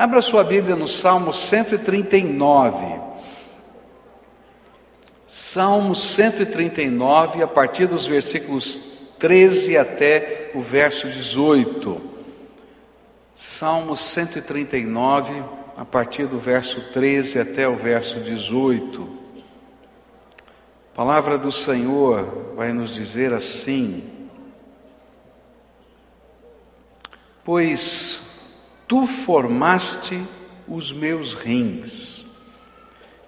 Abra sua Bíblia no Salmo 139. Salmo 139, a partir dos versículos 13 até o verso 18. Salmo 139, a partir do verso 13 até o verso 18. A palavra do Senhor vai nos dizer assim: Pois tu formaste os meus rins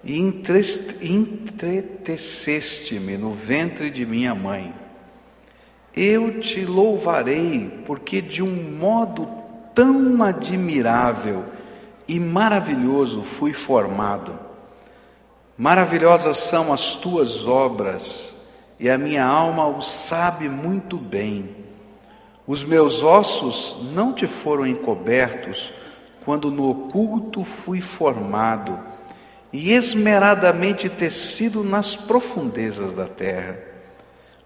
e entreteceste-me no ventre de minha mãe. Eu te louvarei, porque de um modo tão admirável e maravilhoso fui formado. Maravilhosas são as tuas obras, e a minha alma o sabe muito bem. Os meus ossos não te foram encobertos, quando no oculto fui formado e esmeradamente tecido nas profundezas da terra.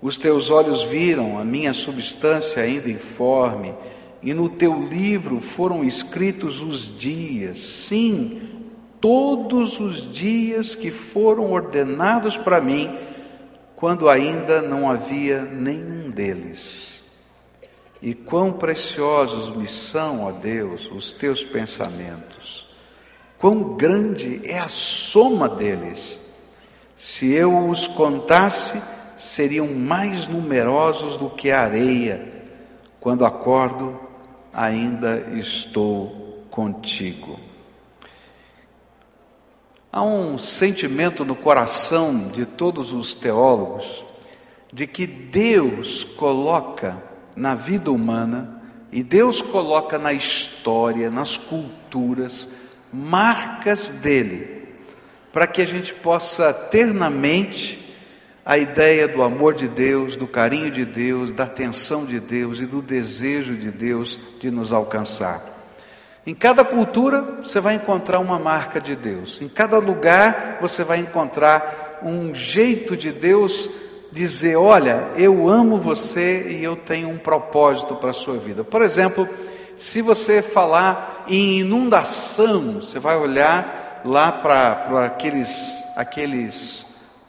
Os teus olhos viram a minha substância ainda informe, e no teu livro foram escritos os dias, sim, todos os dias que foram ordenados para mim, quando ainda não havia nenhum deles. E quão preciosos me são, ó Deus, os teus pensamentos quão grande é a soma deles. Se eu os contasse, seriam mais numerosos do que a areia. Quando acordo, ainda estou contigo. Há um sentimento no coração de todos os teólogos de que Deus coloca na vida humana e Deus coloca na história, nas culturas, marcas dele, para que a gente possa ter na mente a ideia do amor de Deus, do carinho de Deus, da atenção de Deus e do desejo de Deus de nos alcançar. Em cada cultura você vai encontrar uma marca de Deus, em cada lugar você vai encontrar um jeito de Deus dizer: Olha, eu amo você e eu tenho um propósito para a sua vida. Por exemplo, se você falar em inundação, você vai olhar lá para aqueles, aqueles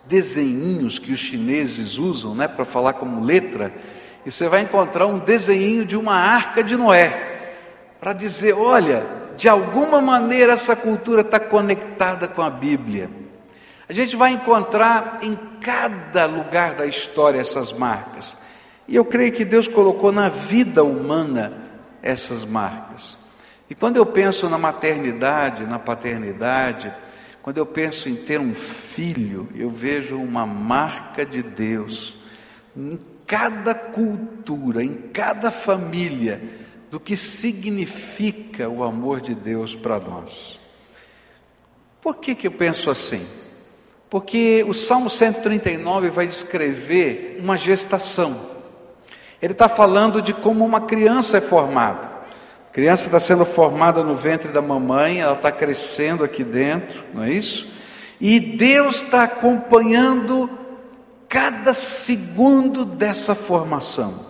desenhinhos que os chineses usam né, para falar como letra, e você vai encontrar um desenho de uma arca de Noé, para dizer: olha, de alguma maneira essa cultura está conectada com a Bíblia. A gente vai encontrar em cada lugar da história essas marcas. E eu creio que Deus colocou na vida humana essas marcas. E quando eu penso na maternidade, na paternidade, quando eu penso em ter um filho, eu vejo uma marca de Deus em cada cultura, em cada família, do que significa o amor de Deus para nós. Por que, que eu penso assim? Porque o Salmo 139 vai descrever uma gestação. Ele está falando de como uma criança é formada. A criança está sendo formada no ventre da mamãe, ela está crescendo aqui dentro, não é isso? E Deus está acompanhando cada segundo dessa formação.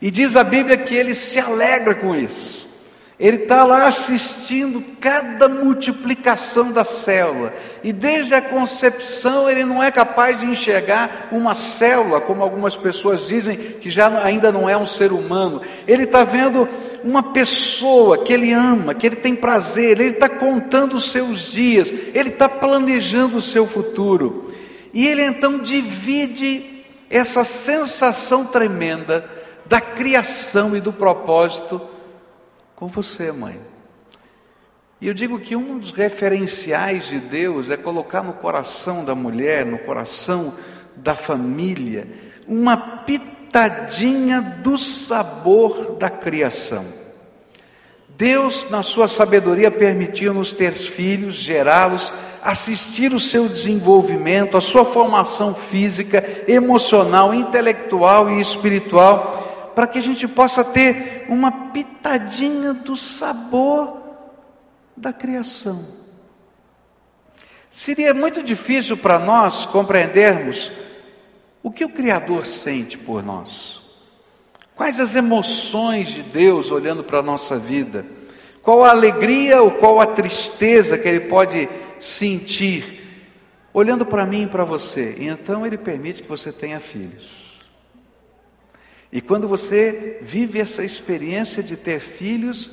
E diz a Bíblia que ele se alegra com isso. Ele está lá assistindo cada multiplicação da célula. E desde a concepção ele não é capaz de enxergar uma célula, como algumas pessoas dizem, que já ainda não é um ser humano. Ele está vendo uma pessoa que ele ama, que ele tem prazer, ele está contando os seus dias, ele está planejando o seu futuro. E ele então divide essa sensação tremenda da criação e do propósito com você, mãe. E eu digo que um dos referenciais de Deus é colocar no coração da mulher, no coração da família, uma pitadinha do sabor da criação. Deus, na sua sabedoria, permitiu-nos ter filhos, gerá-los, assistir o seu desenvolvimento, a sua formação física, emocional, intelectual e espiritual para que a gente possa ter uma pitadinha do sabor da criação. Seria muito difícil para nós compreendermos o que o Criador sente por nós. Quais as emoções de Deus olhando para a nossa vida? Qual a alegria ou qual a tristeza que ele pode sentir olhando para mim e para você? E então ele permite que você tenha filhos. E quando você vive essa experiência de ter filhos,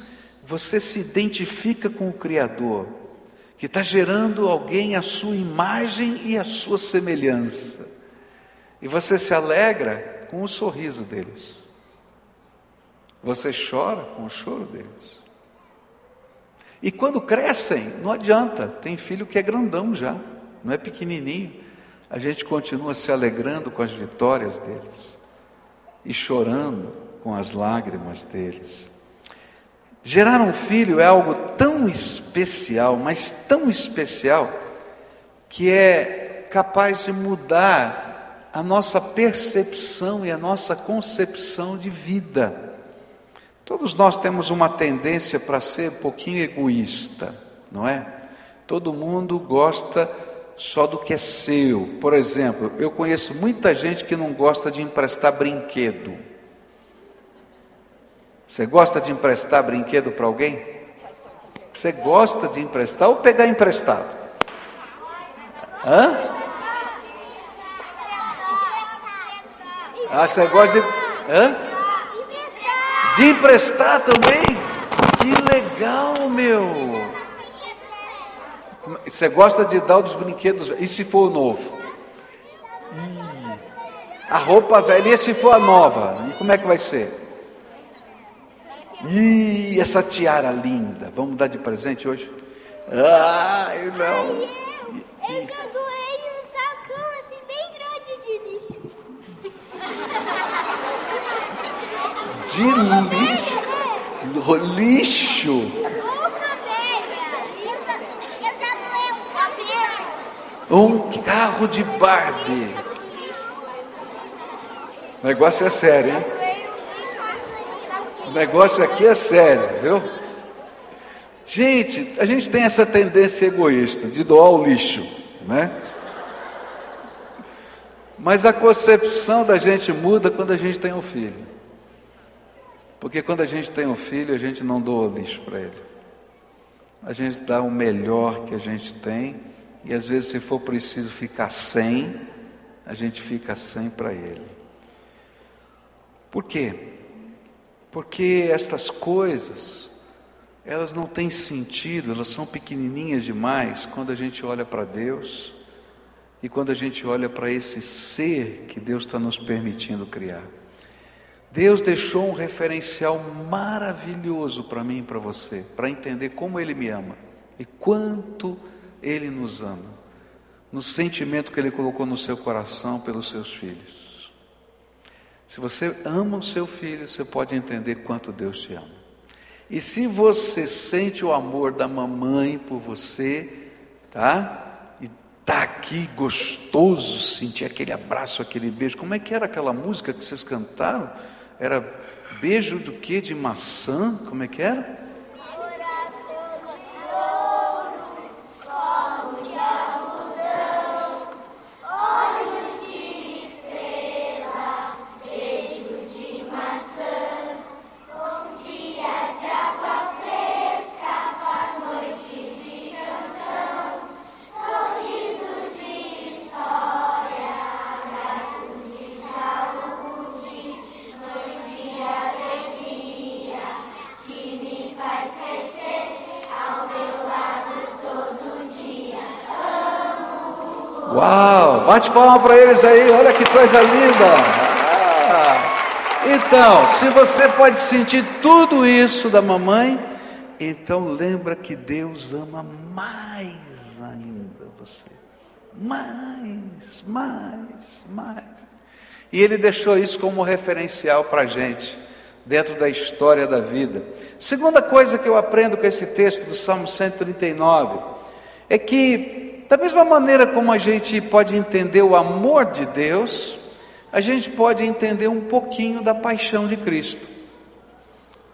você se identifica com o Criador, que está gerando alguém à sua imagem e à sua semelhança. E você se alegra com o sorriso deles. Você chora com o choro deles. E quando crescem, não adianta, tem filho que é grandão já, não é pequenininho. A gente continua se alegrando com as vitórias deles e chorando com as lágrimas deles. Gerar um filho é algo tão especial, mas tão especial, que é capaz de mudar a nossa percepção e a nossa concepção de vida. Todos nós temos uma tendência para ser um pouquinho egoísta, não é? Todo mundo gosta só do que é seu. Por exemplo, eu conheço muita gente que não gosta de emprestar brinquedo. Você gosta de emprestar brinquedo para alguém? Você gosta de emprestar ou pegar emprestado? Hã? Ah, você gosta de. Hã? De emprestar também? Que legal, meu! Você gosta de dar os brinquedos? E se for novo? Ih, a roupa velha, e se for a nova? E como é que vai ser? Ih, essa tiara linda. Vamos dar de presente hoje? Ai, não. Eu já doei um sacão assim bem grande de lixo. De lixo. Lixo. Eu já doei um cabelo. Um carro de Barbie. Lixo. O negócio é sério, hein? Doei um lixo, mas um saco de O negócio aqui é sério, viu? Gente, a gente tem essa tendência egoísta de doar o lixo, né? Mas a concepção da gente muda quando a gente tem um filho. Porque quando a gente tem um filho, a gente não doa lixo para ele. A gente dá o melhor que a gente tem, e às vezes, se for preciso ficar sem, a gente fica sem para ele. Por quê? Porque estas coisas, elas não têm sentido, elas são pequenininhas demais quando a gente olha para Deus e quando a gente olha para esse ser que Deus está nos permitindo criar. Deus deixou um referencial maravilhoso para mim e para você, para entender como Ele me ama e quanto Ele nos ama, no sentimento que Ele colocou no seu coração pelos seus filhos. Se você ama o seu filho, você pode entender quanto Deus te ama. E se você sente o amor da mamãe por você, tá? E tá aqui gostoso sentir aquele abraço, aquele beijo. Como é que era aquela música que vocês cantaram? Era beijo do que de maçã? Como é que era? Bate palma para eles aí, olha que coisa linda! Então, se você pode sentir tudo isso da mamãe, então lembra que Deus ama mais ainda você. Mais, mais, mais. E Ele deixou isso como referencial para a gente, dentro da história da vida. Segunda coisa que eu aprendo com esse texto do Salmo 139 é que, da mesma maneira como a gente pode entender o amor de Deus, a gente pode entender um pouquinho da paixão de Cristo.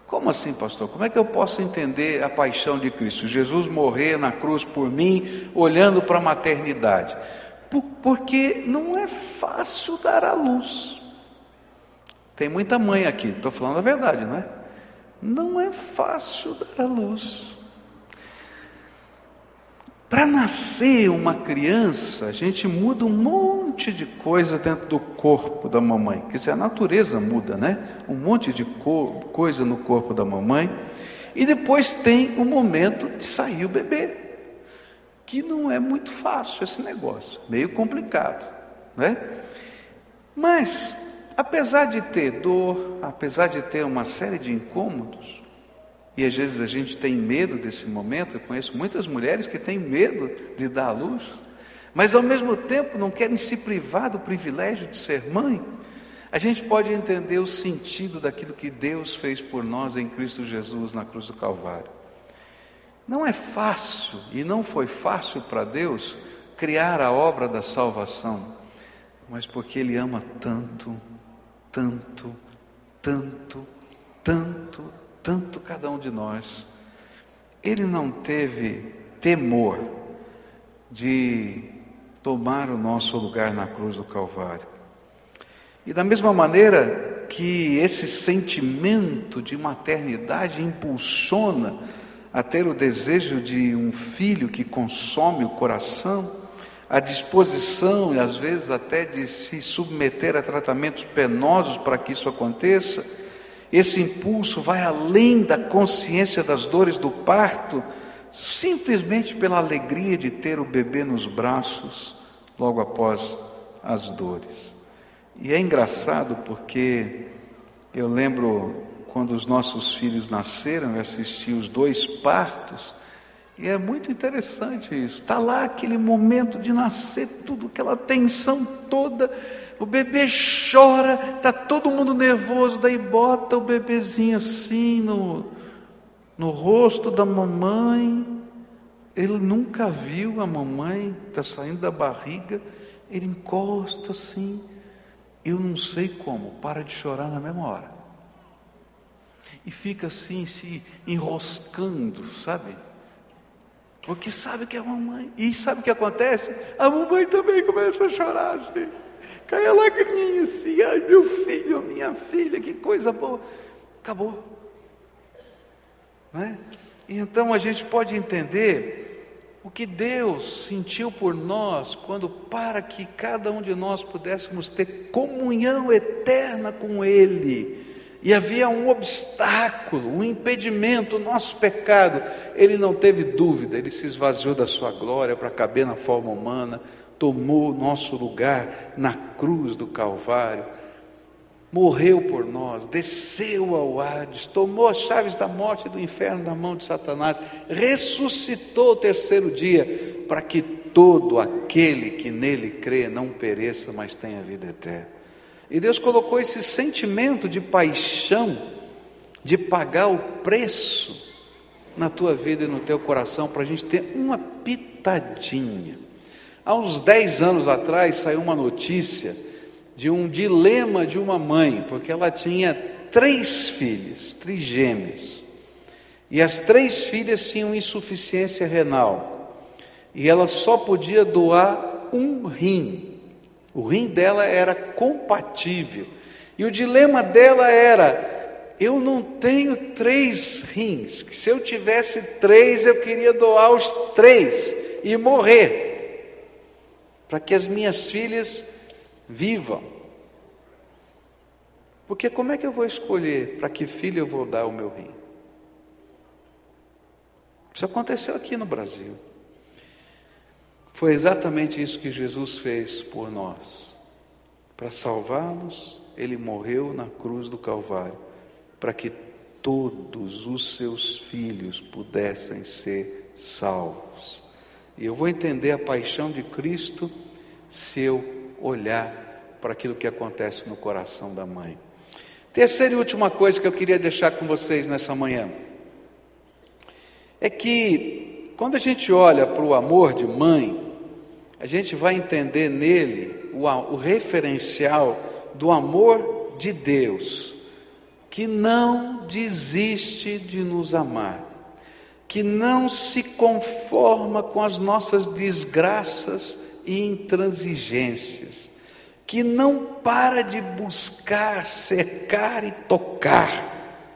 Como assim, pastor? Como é que eu posso entender a paixão de Cristo? Jesus morrer na cruz por mim, olhando para a maternidade. Por- Porque não é fácil dar à luz. Tem muita mãe aqui, estou falando a verdade, não é? não é fácil dar à luz. Para nascer uma criança, a gente muda um monte de coisa dentro do corpo da mamãe. Quer dizer, a natureza muda, né? Um monte de co coisa no corpo da mamãe. E depois tem o momento de sair o bebê, que não é muito fácil esse negócio, meio complicado, né? Mas, apesar de ter dor, apesar de ter uma série de incômodos, e às vezes a gente tem medo desse momento, eu conheço muitas mulheres que têm medo de dar à luz, mas ao mesmo tempo não querem se privar do privilégio de ser mãe. A gente pode entender o sentido daquilo que Deus fez por nós em Cristo Jesus na cruz do Calvário. Não é fácil, e não foi fácil para Deus criar a obra da salvação, mas porque Ele ama tanto, tanto, tanto, tanto, tanto cada um de nós. Ele não teve temor de tomar o nosso lugar na cruz do Calvário. E da mesma maneira que esse sentimento de maternidade impulsiona a ter o desejo de um filho que consome o coração, a disposição e às vezes até de se submeter a tratamentos penosos para que isso aconteça, esse impulso vai além da consciência das dores do parto, simplesmente pela alegria de ter o bebê nos braços logo após as dores. E é engraçado porque eu lembro quando os nossos filhos nasceram, eu assisti os dois partos, e é muito interessante isso. Está lá aquele momento de nascer, tudo, aquela tensão toda o bebê chora, está todo mundo nervoso, daí bota o bebezinho assim no, no rosto da mamãe. Ele nunca viu a mamãe, está saindo da barriga, ele encosta assim. Eu não sei como, para de chorar na mesma hora. E fica assim, se enroscando, sabe? Porque sabe que é a mamãe. E sabe o que acontece? A mamãe também começa a chorar assim. Cai a lagriminha assim, ai meu filho, minha filha, que coisa boa. Acabou. É? E então a gente pode entender o que Deus sentiu por nós quando, para que cada um de nós pudéssemos ter comunhão eterna com Ele, e havia um obstáculo, um impedimento, o nosso pecado, Ele não teve dúvida, Ele se esvaziou da Sua glória para caber na forma humana tomou nosso lugar na cruz do Calvário, morreu por nós, desceu ao Hades, tomou as chaves da morte e do inferno da mão de Satanás, ressuscitou o terceiro dia, para que todo aquele que nele crê não pereça, mas tenha vida eterna. E Deus colocou esse sentimento de paixão, de pagar o preço na tua vida e no teu coração, para a gente ter uma pitadinha. Há uns 10 anos atrás saiu uma notícia de um dilema de uma mãe, porque ela tinha três filhas, trigêmeas, e as três filhas tinham insuficiência renal, e ela só podia doar um rim, o rim dela era compatível, e o dilema dela era: eu não tenho três rins, que se eu tivesse três eu queria doar os três e morrer para que as minhas filhas vivam. Porque como é que eu vou escolher para que filho eu vou dar o meu rim? Isso aconteceu aqui no Brasil. Foi exatamente isso que Jesus fez por nós. Para salvá-los, ele morreu na cruz do Calvário, para que todos os seus filhos pudessem ser salvos. E eu vou entender a paixão de Cristo se eu olhar para aquilo que acontece no coração da mãe. Terceira e última coisa que eu queria deixar com vocês nessa manhã é que quando a gente olha para o amor de mãe, a gente vai entender nele o, o referencial do amor de Deus, que não desiste de nos amar que não se conforma com as nossas desgraças e intransigências, que não para de buscar, cercar e tocar,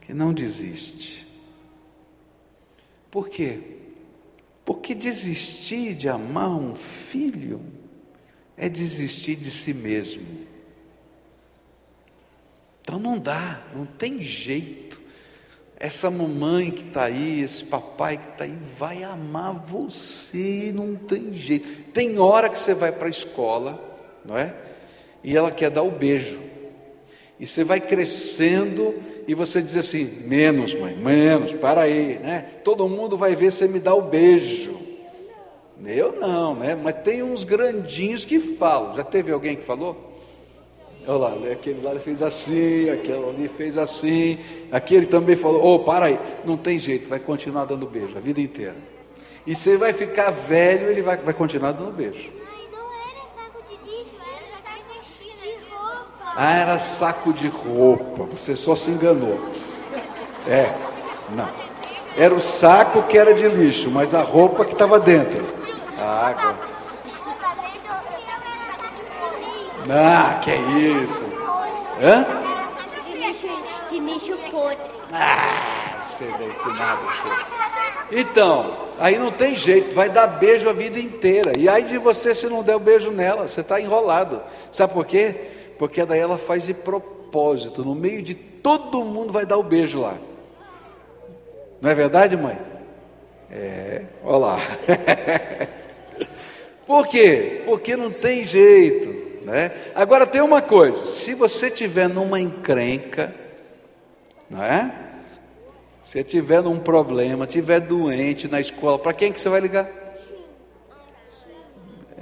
que não desiste. Por quê? Porque desistir de amar um filho é desistir de si mesmo. Então não dá, não tem jeito. Essa mamãe que está aí, esse papai que está aí, vai amar você, não tem jeito. Tem hora que você vai para a escola, não é? E ela quer dar o beijo. E você vai crescendo e você diz assim: menos, mãe, menos, para aí, né? Todo mundo vai ver você me dar o beijo. Eu não, né? Mas tem uns grandinhos que falam. Já teve alguém que falou? Olha lá, aquele lá fez assim, aquele ali fez assim, aquele também falou: Ô, oh, para aí, não tem jeito, vai continuar dando beijo a vida inteira. E você vai ficar velho, ele vai, vai continuar dando beijo. Ah, era saco de roupa. Você só se enganou. É, não. Era o saco que era de lixo, mas a roupa que estava dentro. Ah, agora. Ah, que é isso? Hã? De lixo podre. Ah, você vê que nada você. Então, aí não tem jeito, vai dar beijo a vida inteira. E aí de você se não der o beijo nela, você está enrolado. Sabe por quê? Porque daí ela faz de propósito, no meio de todo mundo vai dar o beijo lá. Não é verdade, mãe? É, olha lá. Por quê? Porque não tem jeito, né? Agora tem uma coisa, se você tiver numa encrenca, não é? Se tiver num problema, tiver doente na escola, para quem que você vai ligar?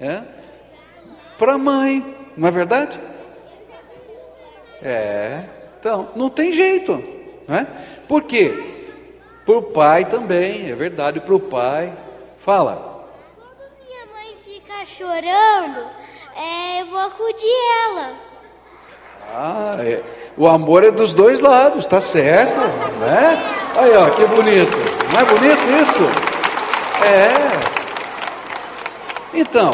É? Para a mãe, não é verdade? É. Então, não tem jeito, não é? Por quê? Para o pai também, é verdade, para o pai. Fala chorando, é, eu vou acudir ela. Ah, é. o amor é dos dois lados, tá certo, né? Aí, ó, que bonito. Não é bonito isso? É. Então,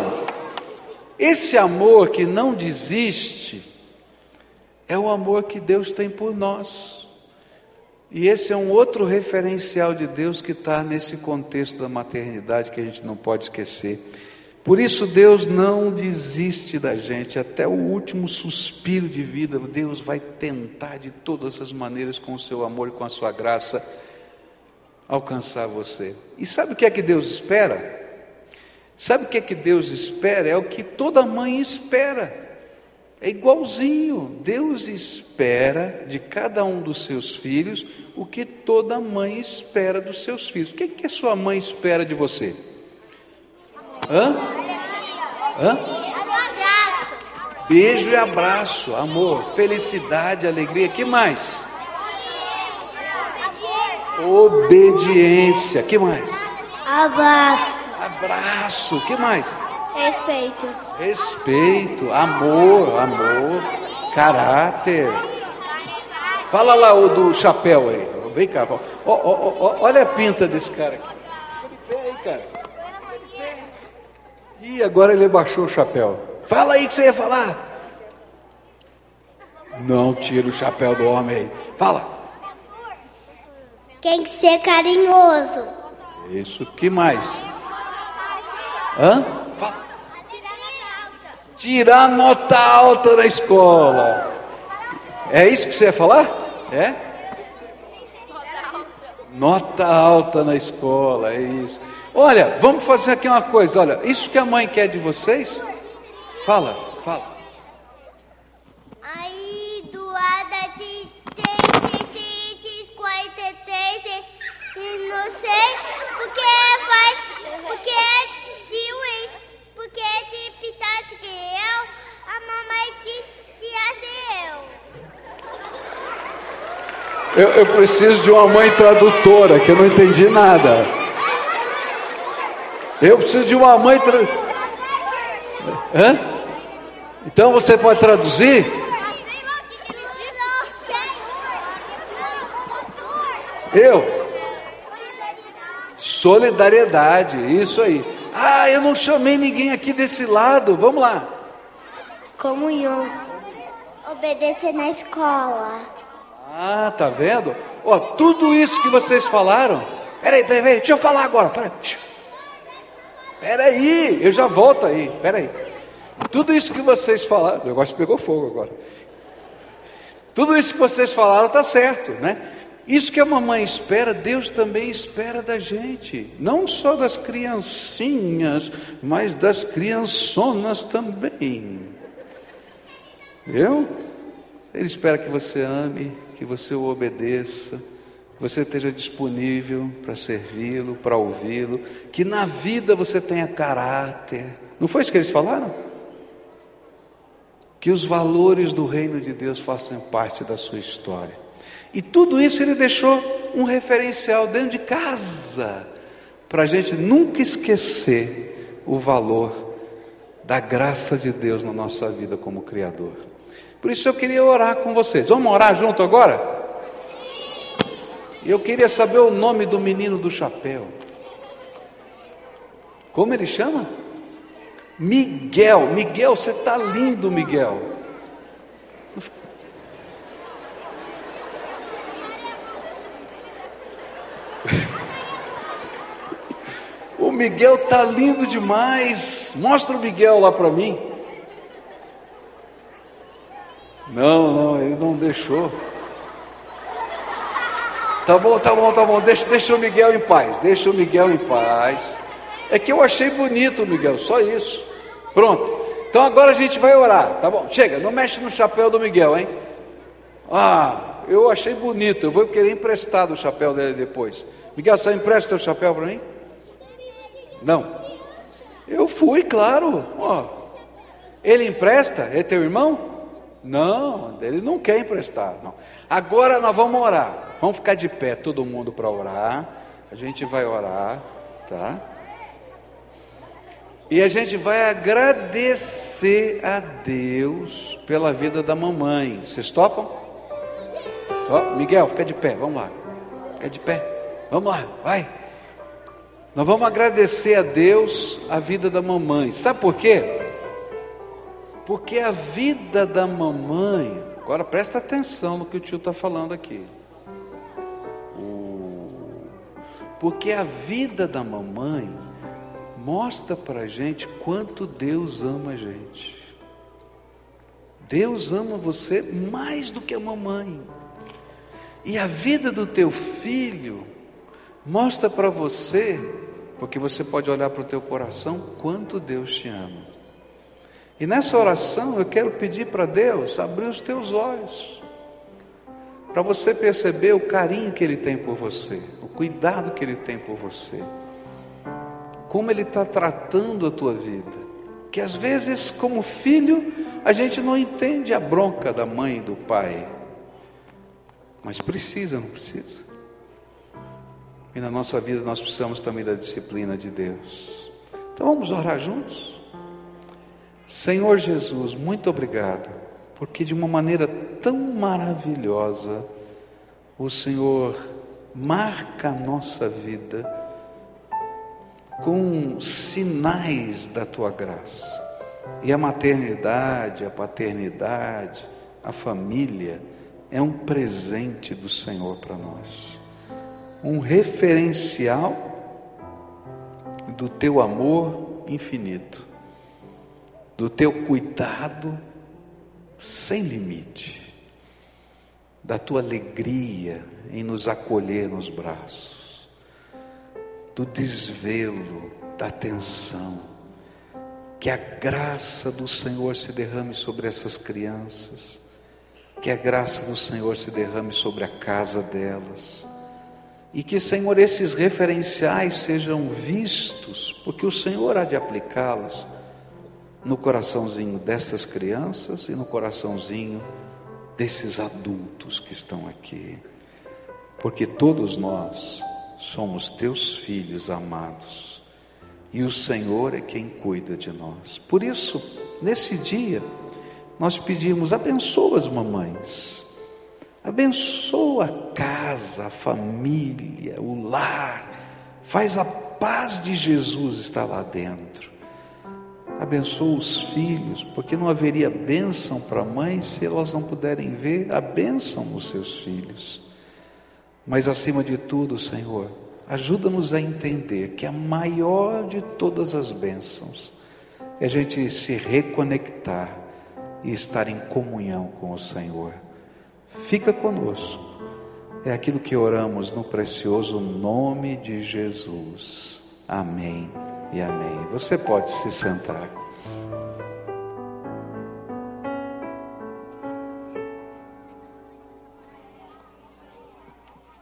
esse amor que não desiste é o amor que Deus tem por nós. E esse é um outro referencial de Deus que está nesse contexto da maternidade que a gente não pode esquecer. Por isso Deus não desiste da gente, até o último suspiro de vida, Deus vai tentar de todas as maneiras, com o seu amor e com a sua graça, alcançar você. E sabe o que é que Deus espera? Sabe o que é que Deus espera? É o que toda mãe espera. É igualzinho. Deus espera de cada um dos seus filhos o que toda mãe espera dos seus filhos. O que, que a sua mãe espera de você? Hã? Hã? Beijo e abraço, amor, felicidade, alegria. Que mais? Obediência. Que mais? Abraço. Abraço. Que mais? Respeito. Respeito, amor, amor, caráter. Fala lá o do chapéu aí. Vem cá. olha a pinta desse cara aqui. Aí, cara. E agora ele baixou o chapéu. Fala aí que você ia falar. Não tira o chapéu do homem aí. Fala. Tem que ser carinhoso. Isso, que mais? Hã? Fala. Tirar nota alta na escola. É isso que você ia falar? É? Nota alta na escola, é isso. Olha, vamos fazer aqui uma coisa. Olha, isso que a mãe quer de vocês, fala, fala. Não sei porque faz, porque de porque de pitar que eu, a mamãe quis ser eu. eu. Preciso de uma mãe tradutora, que eu não entendi nada. Eu preciso de uma mãe. Tra... Hã? Então você pode traduzir? Eu? Solidariedade, isso aí. Ah, eu não chamei ninguém aqui desse lado. Vamos lá. Comunhão. Obedecer na escola. Ah, tá vendo? Ó, tudo isso que vocês falaram. Peraí, peraí, peraí, deixa eu falar agora. Peraí. Peraí, eu já volto aí. Peraí. Tudo isso que vocês falaram. O negócio pegou fogo agora. Tudo isso que vocês falaram está certo, né? Isso que a mamãe espera, Deus também espera da gente, não só das criancinhas, mas das criançonas também. Viu? Ele espera que você ame, que você o obedeça, que você esteja disponível para servi-lo, para ouvi-lo, que na vida você tenha caráter. Não foi isso que eles falaram? Que os valores do reino de Deus façam parte da sua história. E tudo isso ele deixou um referencial dentro de casa, para a gente nunca esquecer o valor da graça de Deus na nossa vida como Criador. Por isso eu queria orar com vocês. Vamos orar junto agora? Eu queria saber o nome do menino do chapéu. Como ele chama? Miguel. Miguel, você está lindo, Miguel. O Miguel tá lindo demais. Mostra o Miguel lá para mim. Não, não, ele não deixou. Tá bom, tá bom, tá bom. Deixa, deixa o Miguel em paz. Deixa o Miguel em paz. É que eu achei bonito Miguel, só isso. Pronto. Então agora a gente vai orar, tá bom? Chega, não mexe no chapéu do Miguel, hein? Ah, eu achei bonito, eu vou querer emprestar o chapéu dele depois. Miguel, você empresta o chapéu para mim? Não. Eu fui, claro. Ó, ele empresta? É teu irmão? Não, ele não quer emprestar. Não. Agora nós vamos orar. Vamos ficar de pé, todo mundo para orar. A gente vai orar, tá? E a gente vai agradecer a Deus pela vida da mamãe. Vocês topam? Ó, Miguel, fica de pé, vamos lá. Fica de pé. Vamos lá, vai. Nós vamos agradecer a Deus a vida da mamãe. Sabe por quê? Porque a vida da mamãe, agora presta atenção no que o tio está falando aqui. Porque a vida da mamãe mostra para gente quanto Deus ama a gente. Deus ama você mais do que a mamãe. E a vida do teu filho mostra para você, porque você pode olhar para o teu coração, quanto Deus te ama. E nessa oração eu quero pedir para Deus abrir os teus olhos, para você perceber o carinho que Ele tem por você, o cuidado que Ele tem por você, como Ele está tratando a tua vida. Que às vezes, como filho, a gente não entende a bronca da mãe e do pai, mas precisa, não precisa? E na nossa vida nós precisamos também da disciplina de Deus. Então vamos orar juntos? Senhor Jesus, muito obrigado, porque de uma maneira tão maravilhosa o Senhor marca a nossa vida com sinais da tua graça. E a maternidade, a paternidade, a família, é um presente do Senhor para nós, um referencial do teu amor infinito, do teu cuidado sem limite, da tua alegria em nos acolher nos braços, do desvelo, da atenção. Que a graça do Senhor se derrame sobre essas crianças que a graça do Senhor se derrame sobre a casa delas. E que, Senhor, esses referenciais sejam vistos, porque o Senhor há de aplicá-los no coraçãozinho dessas crianças e no coraçãozinho desses adultos que estão aqui. Porque todos nós somos teus filhos amados e o Senhor é quem cuida de nós. Por isso, nesse dia, nós pedimos: abençoa as mamães, abençoa a casa, a família, o lar, faz a paz de Jesus estar lá dentro. Abençoa os filhos, porque não haveria bênção para a mãe se elas não puderem ver a bênção nos seus filhos. Mas acima de tudo, Senhor, ajuda-nos a entender que a maior de todas as bênçãos é a gente se reconectar e estar em comunhão com o Senhor. Fica conosco. É aquilo que oramos no precioso nome de Jesus. Amém e amém. Você pode se sentar.